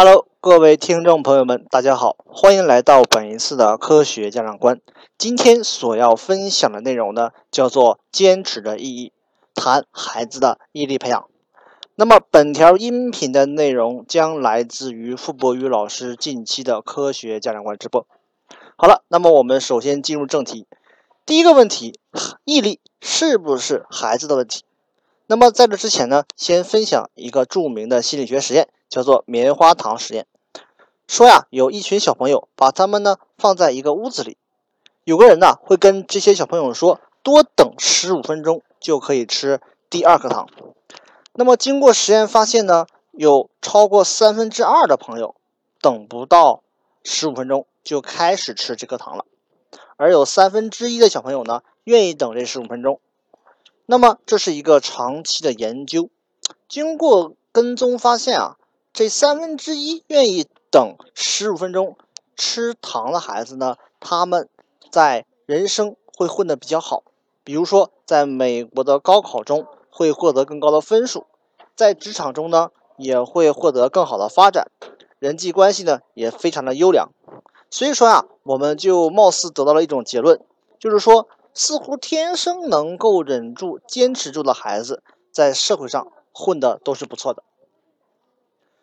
Hello，各位听众朋友们，大家好，欢迎来到本一次的科学家长观。今天所要分享的内容呢，叫做坚持的意义，谈孩子的毅力培养。那么本条音频的内容将来自于傅博宇老师近期的科学家长观直播。好了，那么我们首先进入正题。第一个问题，毅力是不是孩子的问题？那么在这之前呢，先分享一个著名的心理学实验。叫做棉花糖实验，说呀，有一群小朋友把他们呢放在一个屋子里，有个人呢会跟这些小朋友说，多等十五分钟就可以吃第二颗糖。那么经过实验发现呢，有超过三分之二的朋友等不到十五分钟就开始吃这颗糖了，而有三分之一的小朋友呢愿意等这十五分钟。那么这是一个长期的研究，经过跟踪发现啊。这三分之一愿意等十五分钟吃糖的孩子呢，他们在人生会混得比较好，比如说在美国的高考中会获得更高的分数，在职场中呢也会获得更好的发展，人际关系呢也非常的优良。所以说啊，我们就貌似得到了一种结论，就是说，似乎天生能够忍住、坚持住的孩子，在社会上混的都是不错的。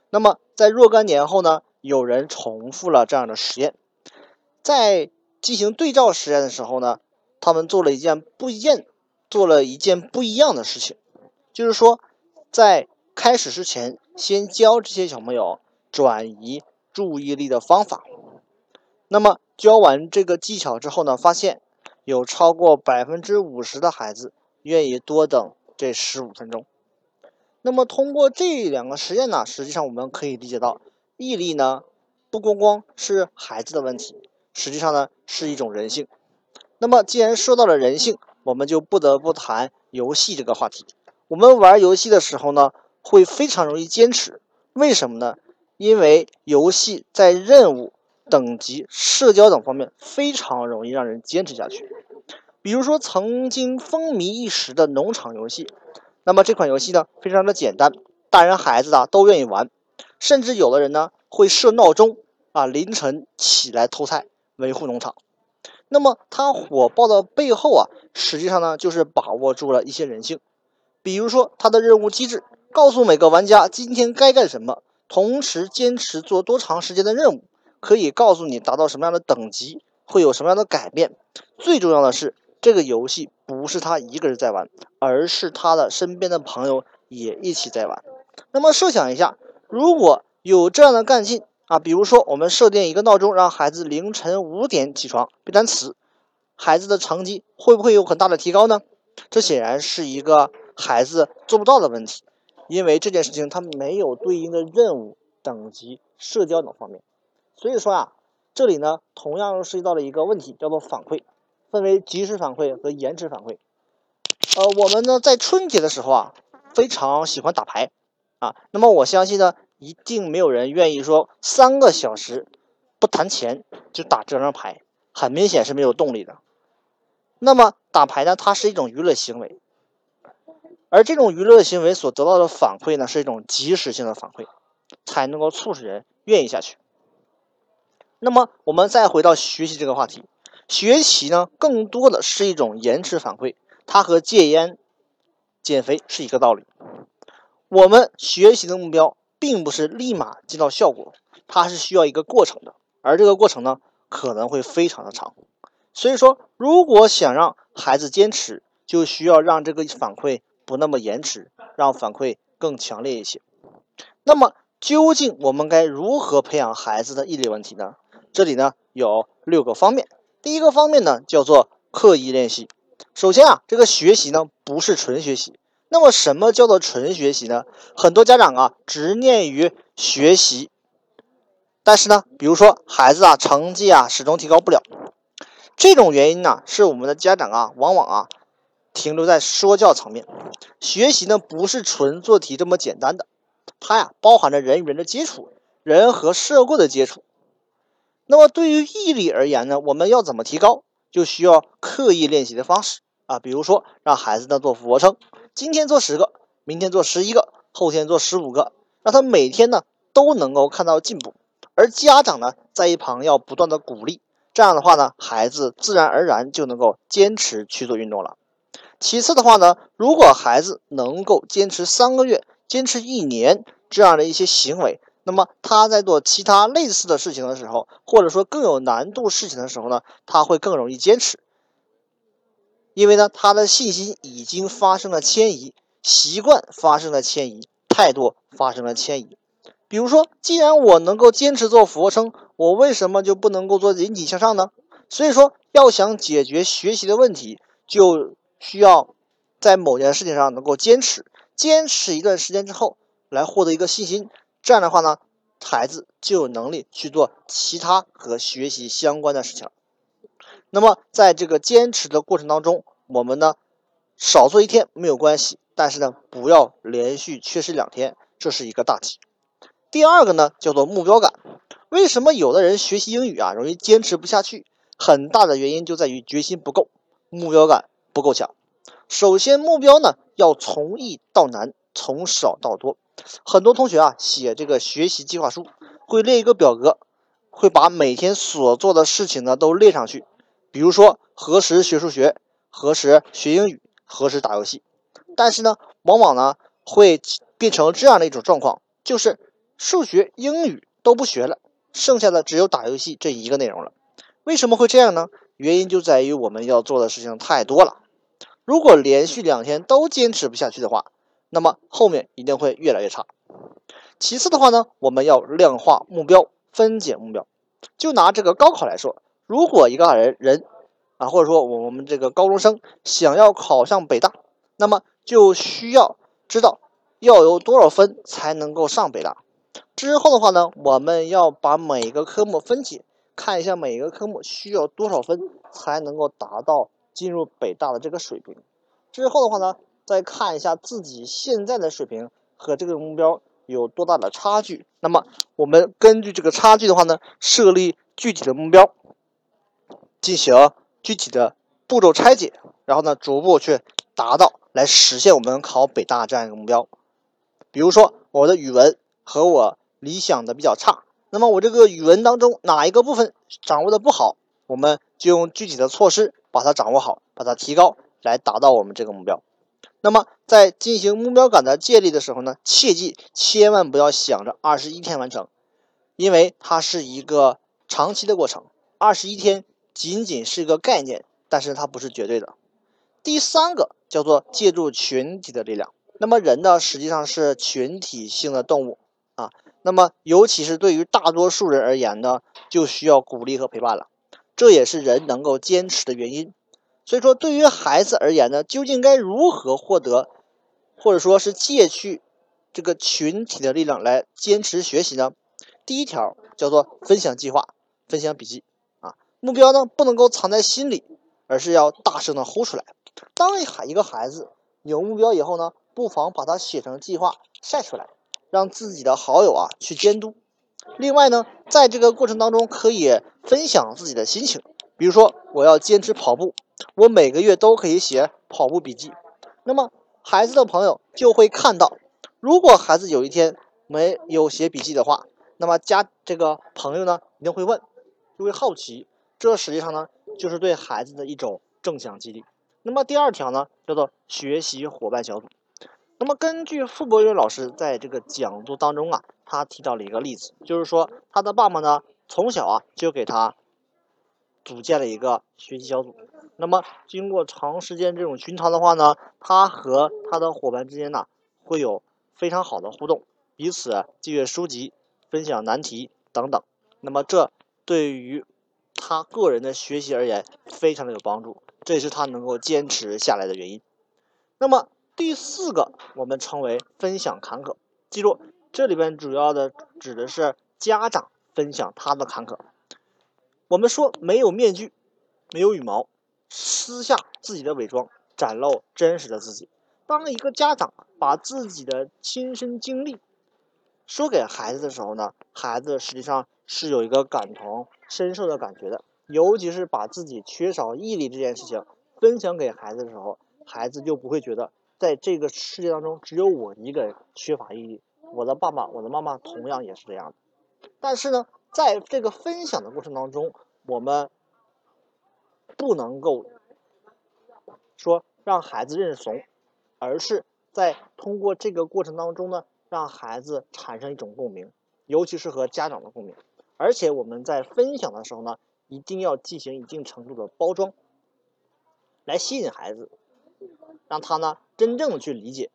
那么，在若干年后呢，有人重复了这样的实验，在进行对照实验的时候呢，他们做了一件不一样，做了一件不一样的事情，就是说，在开始之前，先教这些小朋友转移注意力的方法。那么，教完这个技巧之后呢，发现有超过百分之五十的孩子愿意多等这十五分钟。那么通过这两个实验呢，实际上我们可以理解到，毅力呢不光光是孩子的问题，实际上呢是一种人性。那么既然说到了人性，我们就不得不谈游戏这个话题。我们玩游戏的时候呢，会非常容易坚持，为什么呢？因为游戏在任务、等级、社交等方面非常容易让人坚持下去。比如说曾经风靡一时的农场游戏。那么这款游戏呢，非常的简单，大人孩子啊都愿意玩，甚至有的人呢会设闹钟啊，凌晨起来偷菜维护农场。那么它火爆的背后啊，实际上呢就是把握住了一些人性，比如说它的任务机制，告诉每个玩家今天该干什么，同时坚持做多长时间的任务，可以告诉你达到什么样的等级会有什么样的改变，最重要的是。这个游戏不是他一个人在玩，而是他的身边的朋友也一起在玩。那么设想一下，如果有这样的干劲啊，比如说我们设定一个闹钟，让孩子凌晨五点起床背单词，孩子的成绩会不会有很大的提高呢？这显然是一个孩子做不到的问题，因为这件事情他没有对应的任务、等级、社交等方面。所以说啊，这里呢同样涉及到了一个问题，叫做反馈。分为及时反馈和延迟反馈。呃，我们呢在春节的时候啊，非常喜欢打牌啊。那么我相信呢，一定没有人愿意说三个小时不谈钱就打这张牌，很明显是没有动力的。那么打牌呢，它是一种娱乐行为，而这种娱乐行为所得到的反馈呢，是一种及时性的反馈，才能够促使人愿意下去。那么我们再回到学习这个话题。学习呢，更多的是一种延迟反馈，它和戒烟、减肥是一个道理。我们学习的目标并不是立马见到效果，它是需要一个过程的，而这个过程呢，可能会非常的长。所以说，如果想让孩子坚持，就需要让这个反馈不那么延迟，让反馈更强烈一些。那么，究竟我们该如何培养孩子的毅力问题呢？这里呢，有六个方面。第一个方面呢，叫做刻意练习。首先啊，这个学习呢不是纯学习。那么什么叫做纯学习呢？很多家长啊执念于学习，但是呢，比如说孩子啊成绩啊始终提高不了，这种原因呢是我们的家长啊往往啊停留在说教层面。学习呢不是纯做题这么简单的，它呀包含着人与人的接触，人和社会的接触。那么对于毅力而言呢，我们要怎么提高？就需要刻意练习的方式啊，比如说让孩子呢做俯卧撑，今天做十个，明天做十一个，后天做十五个，让他每天呢都能够看到进步，而家长呢在一旁要不断的鼓励，这样的话呢，孩子自然而然就能够坚持去做运动了。其次的话呢，如果孩子能够坚持三个月、坚持一年这样的一些行为，那么他在做其他类似的事情的时候，或者说更有难度事情的时候呢，他会更容易坚持，因为呢，他的信心已经发生了迁移，习惯发生了迁移，态度发生了迁移。比如说，既然我能够坚持做俯卧撑，我为什么就不能够做引体向上呢？所以说，要想解决学习的问题，就需要在某件事情上能够坚持，坚持一段时间之后，来获得一个信心。这样的话呢，孩子就有能力去做其他和学习相关的事情。那么，在这个坚持的过程当中，我们呢少做一天没有关系，但是呢不要连续缺失两天，这是一个大忌。第二个呢叫做目标感。为什么有的人学习英语啊容易坚持不下去？很大的原因就在于决心不够，目标感不够强。首先，目标呢要从易到难，从少到多。很多同学啊，写这个学习计划书，会列一个表格，会把每天所做的事情呢都列上去。比如说，何时学数学，何时学英语，何时打游戏。但是呢，往往呢会变成这样的一种状况，就是数学、英语都不学了，剩下的只有打游戏这一个内容了。为什么会这样呢？原因就在于我们要做的事情太多了。如果连续两天都坚持不下去的话，那么后面一定会越来越差。其次的话呢，我们要量化目标，分解目标。就拿这个高考来说，如果一个人人啊，或者说我们这个高中生想要考上北大，那么就需要知道要有多少分才能够上北大。之后的话呢，我们要把每个科目分解，看一下每个科目需要多少分才能够达到进入北大的这个水平。之后的话呢。再看一下自己现在的水平和这个目标有多大的差距，那么我们根据这个差距的话呢，设立具体的目标，进行具体的步骤拆解，然后呢，逐步去达到来实现我们考北大这样一个目标。比如说我的语文和我理想的比较差，那么我这个语文当中哪一个部分掌握的不好，我们就用具体的措施把它掌握好，把它提高，来达到我们这个目标。那么，在进行目标感的建立的时候呢，切记千万不要想着二十一天完成，因为它是一个长期的过程。二十一天仅仅是一个概念，但是它不是绝对的。第三个叫做借助群体的力量。那么人呢，实际上是群体性的动物啊。那么尤其是对于大多数人而言呢，就需要鼓励和陪伴了。这也是人能够坚持的原因。所以说，对于孩子而言呢，究竟该如何获得，或者说是借去这个群体的力量来坚持学习呢？第一条叫做分享计划、分享笔记啊，目标呢不能够藏在心里，而是要大声的呼出来。当一孩一个孩子有目标以后呢，不妨把它写成计划晒出来，让自己的好友啊去监督。另外呢，在这个过程当中可以分享自己的心情，比如说我要坚持跑步。我每个月都可以写跑步笔记，那么孩子的朋友就会看到，如果孩子有一天没有写笔记的话，那么家这个朋友呢一定会问，就会好奇，这实际上呢就是对孩子的一种正向激励。那么第二条呢叫做学习伙伴小组。那么根据傅博远老师在这个讲座当中啊，他提到了一个例子，就是说他的爸爸呢从小啊就给他组建了一个学习小组。那么，经过长时间这种熏陶的话呢，他和他的伙伴之间呢，会有非常好的互动，彼此借阅书籍、分享难题等等。那么，这对于他个人的学习而言，非常的有帮助，这也是他能够坚持下来的原因。那么，第四个我们称为分享坎坷。记住，这里边主要的指的是家长分享他的坎坷。我们说没有面具，没有羽毛。撕下自己的伪装，展露真实的自己。当一个家长把自己的亲身经历说给孩子的时候呢，孩子实际上是有一个感同身受的感觉的。尤其是把自己缺少毅力这件事情分享给孩子的时候，孩子就不会觉得在这个世界当中只有我一个人缺乏毅力，我的爸爸、我的妈妈同样也是这样的。但是呢，在这个分享的过程当中，我们不能够说让孩子认怂，而是在通过这个过程当中呢，让孩子产生一种共鸣，尤其是和家长的共鸣。而且我们在分享的时候呢，一定要进行一定程度的包装，来吸引孩子，让他呢真正的去理解。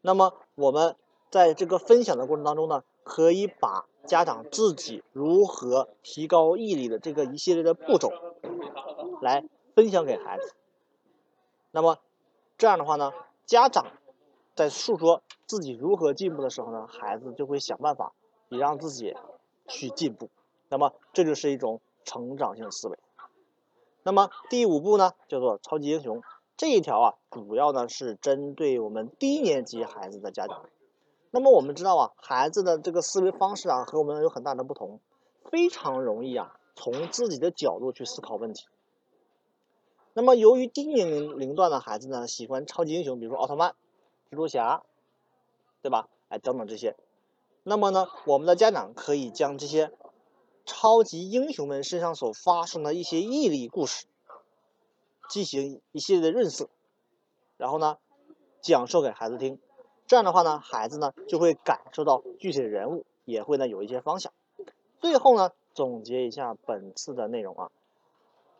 那么我们在这个分享的过程当中呢，可以把家长自己如何提高毅力的这个一系列的步骤。来分享给孩子，那么这样的话呢，家长在诉说自己如何进步的时候呢，孩子就会想办法也让自己去进步。那么这就是一种成长性思维。那么第五步呢，叫做超级英雄这一条啊，主要呢是针对我们低年级孩子的家长。那么我们知道啊，孩子的这个思维方式啊和我们有很大的不同，非常容易啊从自己的角度去思考问题。那么，由于低年龄龄段的孩子呢，喜欢超级英雄，比如说奥特曼、蜘蛛侠，对吧？哎，等等这些。那么呢，我们的家长可以将这些超级英雄们身上所发生的一些毅力故事进行一系列的润色，然后呢，讲授给孩子听。这样的话呢，孩子呢就会感受到具体的人物，也会呢有一些方向。最后呢，总结一下本次的内容啊。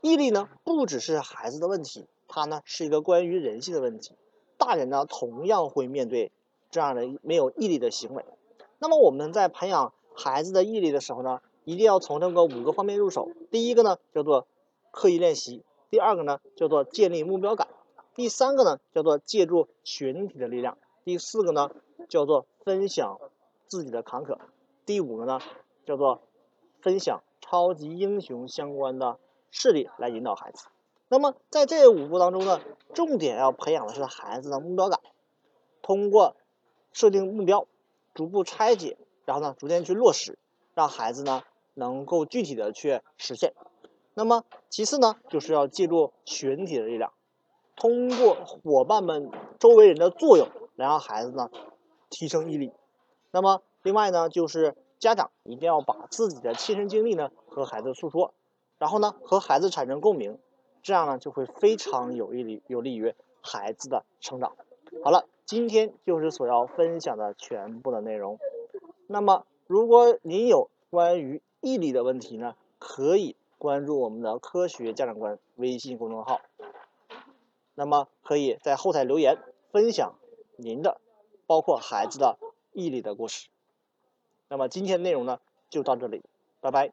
毅力呢，不只是孩子的问题，它呢是一个关于人性的问题。大人呢，同样会面对这样的没有毅力的行为。那么我们在培养孩子的毅力的时候呢，一定要从这个五个方面入手。第一个呢，叫做刻意练习；第二个呢，叫做建立目标感；第三个呢，叫做借助群体的力量；第四个呢，叫做分享自己的坎坷；第五个呢，叫做分享超级英雄相关的。势力来引导孩子，那么在这五步当中呢，重点要培养的是孩子的目标感，通过设定目标，逐步拆解，然后呢，逐渐去落实，让孩子呢能够具体的去实现。那么其次呢，就是要借助群体的力量，通过伙伴们周围人的作用，来让孩子呢提升毅力。那么另外呢，就是家长一定要把自己的亲身经历呢和孩子诉说。然后呢，和孩子产生共鸣，这样呢就会非常有利于有利于孩子的成长。好了，今天就是所要分享的全部的内容。那么，如果您有关于毅力的问题呢，可以关注我们的科学家长观微信公众号。那么，可以在后台留言分享您的，包括孩子的毅力的故事。那么，今天内容呢就到这里，拜拜。